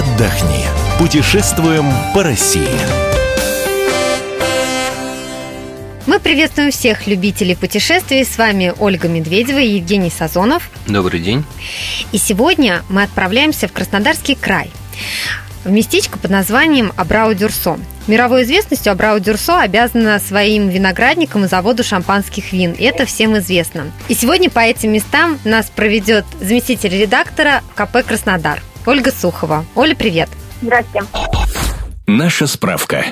отдохни. Путешествуем по России. Мы приветствуем всех любителей путешествий. С вами Ольга Медведева и Евгений Сазонов. Добрый день. И сегодня мы отправляемся в Краснодарский край в местечко под названием Абрау-Дюрсо. Мировой известностью Абрау-Дюрсо обязана своим виноградникам и заводу шампанских вин. Это всем известно. И сегодня по этим местам нас проведет заместитель редактора КП «Краснодар» Ольга Сухова. Оля, привет. Здравствуйте. Наша справка.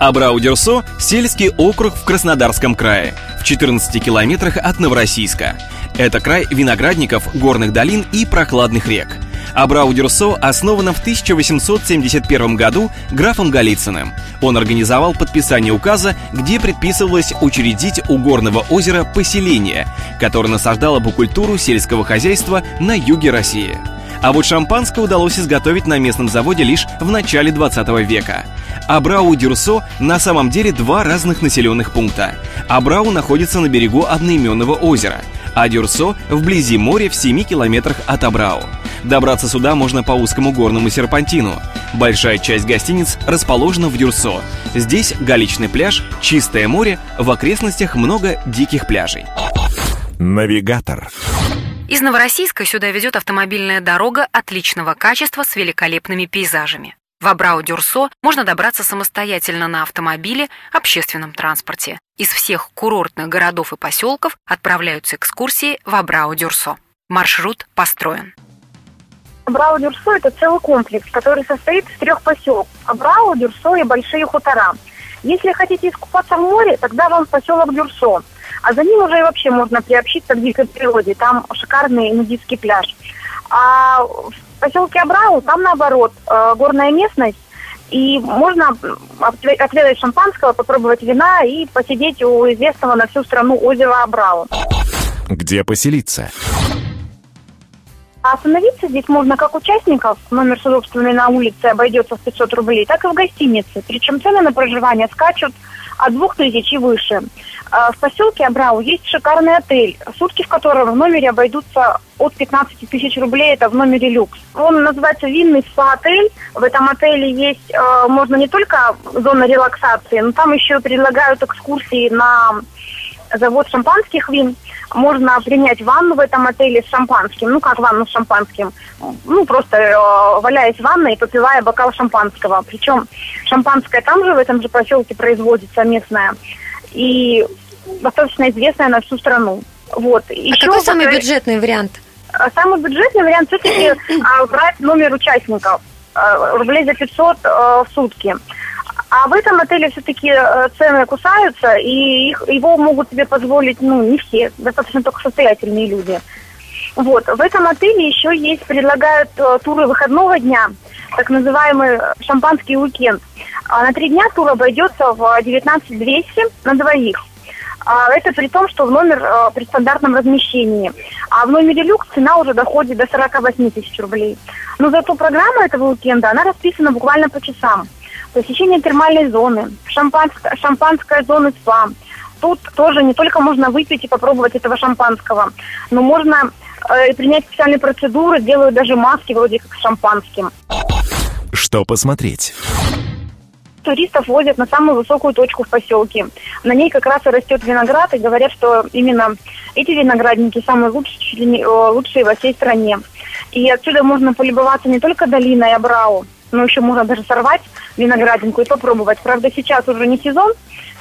Абрау-Дюрсо – сельский округ в Краснодарском крае, в 14 километрах от Новороссийска. Это край виноградников, горных долин и прохладных рек. Абрау-Дюрсо основана в 1871 году графом Голицыным. Он организовал подписание указа, где предписывалось учредить у горного озера поселение, которое насаждало бы культуру сельского хозяйства на юге России. А вот шампанское удалось изготовить на местном заводе лишь в начале 20 века. Абрау и Дюрсо на самом деле два разных населенных пункта. Абрау находится на берегу одноименного озера, а Дюрсо вблизи моря в 7 километрах от Абрау. Добраться сюда можно по узкому горному серпантину. Большая часть гостиниц расположена в Дюрсо. Здесь галечный пляж, чистое море, в окрестностях много диких пляжей. Навигатор. Из Новороссийска сюда ведет автомобильная дорога отличного качества с великолепными пейзажами. В Абрау-Дюрсо можно добраться самостоятельно на автомобиле, общественном транспорте. Из всех курортных городов и поселков отправляются экскурсии в Абрау-Дюрсо. Маршрут построен. Абрау Дюрсо – это целый комплекс, который состоит из трех поселков. Абрау, Дюрсо и Большие хутора. Если хотите искупаться в море, тогда вам поселок Дюрсо – а за ним уже и вообще можно приобщиться к дикой природе. Там шикарный нудистский пляж. А в поселке Абрау там наоборот э, горная местность, и можно отведать шампанского, попробовать вина и посидеть у известного на всю страну озера Абрау. Где поселиться? А остановиться здесь можно как участников, номер собственный на улице обойдется в 500 рублей, так и в гостинице. Причем цены на проживание скачут от 2000 и выше. А в поселке Абрау есть шикарный отель, сутки в котором в номере обойдутся от 15 тысяч рублей, это в номере люкс. Он называется винный спа-отель. В этом отеле есть, э, можно не только зона релаксации, но там еще предлагают экскурсии на завод шампанских вин. Можно принять ванну в этом отеле с шампанским. Ну, как ванну с шампанским? Ну, просто э, валяясь в ванной и попивая бокал шампанского. Причем шампанское там же, в этом же поселке производится местное. И достаточно известная на всю страну. Вот. А Еще какой самый бюджетный вариант? А, самый бюджетный вариант все-таки а, брать номер участников. А, рублей за 500 в сутки. А в этом отеле все-таки цены кусаются, и их, его могут себе позволить, ну, не все, достаточно только состоятельные люди. Вот. В этом отеле еще есть, предлагают туры выходного дня, так называемый шампанский уикенд. А на три дня тур обойдется в 19 200 на двоих. А это при том, что в номер а, при стандартном размещении. А в номере люкс цена уже доходит до 48 тысяч рублей. Но зато программа этого уикенда, она расписана буквально по часам. Посещение термальной зоны, шампанская, шампанская зона СПА. Тут тоже не только можно выпить и попробовать этого шампанского, но можно э, принять специальные процедуры, делают даже маски вроде как с шампанским. Что посмотреть? туристов возят на самую высокую точку в поселке. На ней как раз и растет виноград, и говорят, что именно эти виноградники самые лучшие, лучшие во всей стране. И отсюда можно полюбоваться не только долиной Абрау, но еще можно даже сорвать виноградинку и попробовать. Правда, сейчас уже не сезон,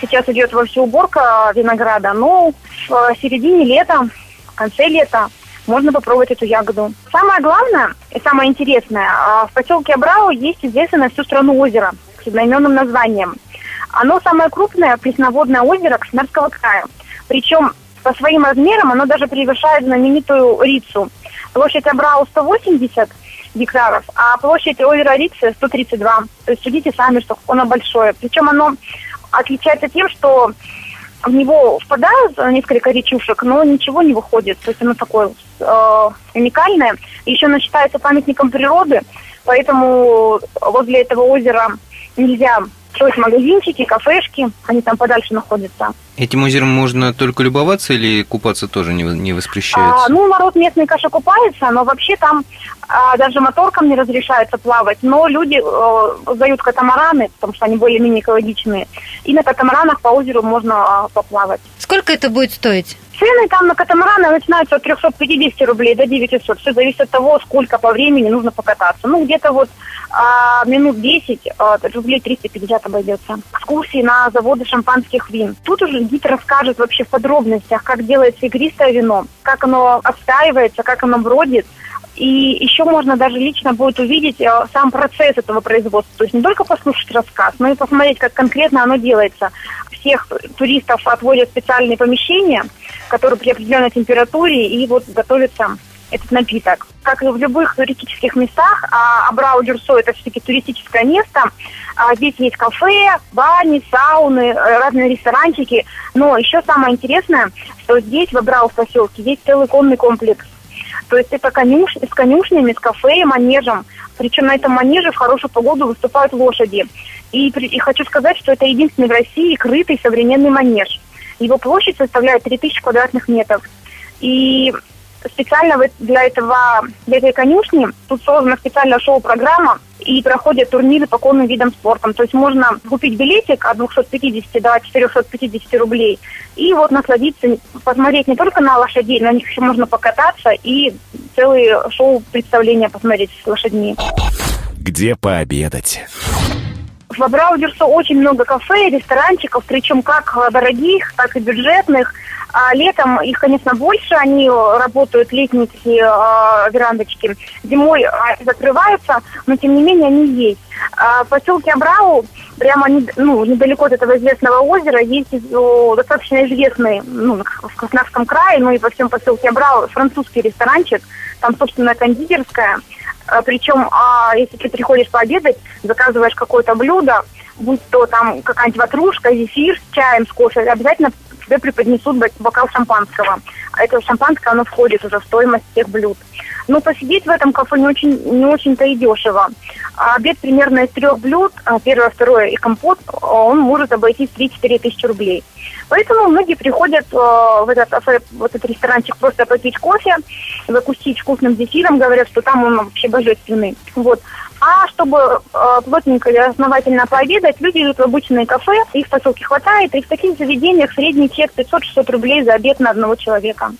сейчас идет во всю уборка винограда, но в середине лета, в конце лета можно попробовать эту ягоду. Самое главное и самое интересное, а, в поселке Абрау есть известное на всю страну озеро с одноименным названием. Оно самое крупное пресноводное озеро Краснодарского края. Причем по своим размерам оно даже превышает знаменитую Рицу. Площадь Абрау 180 гектаров, а площадь озера Рицы 132. То есть судите сами, что оно большое. Причем оно отличается тем, что в него впадают несколько речушек, но ничего не выходит. То есть оно такое э, уникальное. Еще оно считается памятником природы, поэтому возле этого озера нельзя строить магазинчики, кафешки, они там подальше находятся. Этим озером можно только любоваться или купаться тоже не, не воспрещается? А, ну, народ местный, конечно, купается, но вообще там а, даже моторкам не разрешается плавать. Но люди а, сдают катамараны, потому что они более-менее экологичные. И на катамаранах по озеру можно а, поплавать. Сколько это будет стоить? Цены там на катамараны начинаются от 350 рублей до 900. Все зависит от того, сколько по времени нужно покататься. Ну, где-то вот а, минут 10 а, рублей 350 обойдется. Экскурсии на заводы шампанских вин. Тут уже гид расскажет вообще в подробностях, как делается игристое вино, как оно отстаивается, как оно бродит. И еще можно даже лично будет увидеть э, сам процесс этого производства. То есть не только послушать рассказ, но и посмотреть, как конкретно оно делается. Всех туристов отводят специальные помещения, которые при определенной температуре, и вот готовится этот напиток. Как и в любых туристических местах, а Абрау Дюрсо это все-таки туристическое место. А здесь есть кафе, бани, сауны, э, разные ресторанчики. Но еще самое интересное, что здесь, в Абрау поселке, есть целый конный комплекс. То есть это конюш... с конюшнями, с кафе манежем. Причем на этом манеже в хорошую погоду выступают лошади. И, и хочу сказать, что это единственный в России крытый современный манеж. Его площадь составляет 3000 квадратных метров. И специально для этого, для этой конюшни тут создана специальная шоу-программа и проходят турниры по конным видам спорта. То есть можно купить билетик от 250 до 450 рублей и вот насладиться, посмотреть не только на лошадей, на них еще можно покататься и целые шоу-представления посмотреть с лошадьми. Где пообедать? В Абраудерсо очень много кафе и ресторанчиков, причем как дорогих, так и бюджетных. А летом их, конечно, больше, они работают летние э, верандочки. Зимой они закрываются, но тем не менее они есть. А в поселке Абрау, прямо не, ну, недалеко от этого известного озера, есть о, достаточно известный ну, в Краснодарском крае, ну и во всем поселке Абрау французский ресторанчик. Там, собственно, кондитерская. А, причем, а, если ты приходишь пообедать, заказываешь какое-то блюдо, будь то там какая-нибудь ватрушка, зефир с чаем, с кофе, обязательно тебе преподнесут бокал шампанского. А это шампанское, оно входит уже в стоимость всех блюд. Но посидеть в этом кафе не очень не очень-то и дешево. А обед примерно из трех блюд, а первое, второе и компот, он может обойтись 3-4 тысячи рублей. Поэтому многие приходят э, в этот, в этот ресторанчик просто попить кофе, закусить вкусным зефиром, говорят, что там он вообще божественный. Вот. А чтобы э, плотненько и основательно пообедать, люди идут в обычные кафе, их в поселке хватает, и в таких заведениях средний чек 500-600 рублей за обед на одного человека.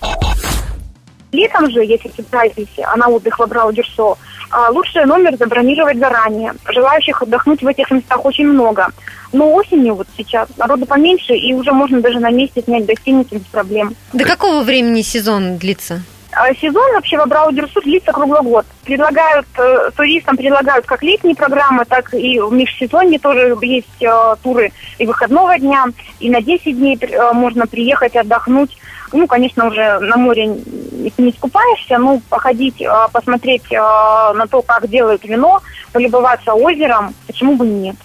Летом же, если собираетесь а на отдых в Абрау-Дюрсо, а, лучше номер забронировать заранее. Желающих отдохнуть в этих местах очень много. Но осенью вот сейчас народу поменьше, и уже можно даже на месте снять гостиницу без проблем. До какого времени сезон длится? А сезон вообще в Абрау-Дюрсу длится круглый год. Предлагают, э, туристам предлагают как летние программы, так и в межсезонье тоже есть э, туры и выходного дня, и на 10 дней э, можно приехать отдохнуть. Ну, конечно, уже на море не, скупаешься, ну, походить, э, посмотреть э, на то, как делают вино, полюбоваться озером, почему бы нет.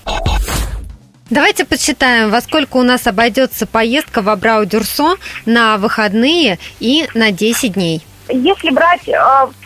Давайте подсчитаем, во сколько у нас обойдется поездка в Абрау-Дюрсо на выходные и на 10 дней. Если брать э,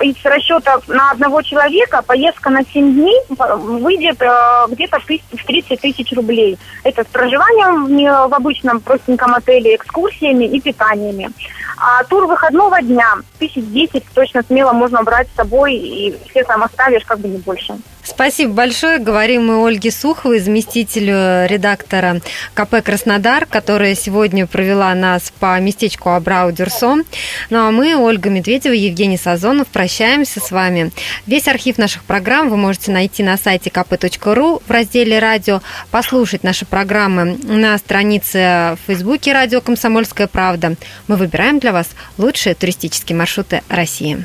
из расчета на одного человека, поездка на 7 дней выйдет э, где-то в 30 тысяч рублей. Это с проживанием в, в обычном простеньком отеле, экскурсиями и питаниями. А тур выходного дня, тысяч десять точно смело можно брать с собой, и все там оставишь, как бы не больше. Спасибо большое. Говорим мы Ольге Суховой, заместителю редактора КП «Краснодар», которая сегодня провела нас по местечку Абрау-Дюрсо. Ну а мы, Ольга Медведева, Евгений Сазонов, прощаемся с вами. Весь архив наших программ вы можете найти на сайте kp.ru в разделе «Радио», послушать наши программы на странице в Фейсбуке «Радио Комсомольская правда». Мы выбираем для вас лучшие туристические маршруты России.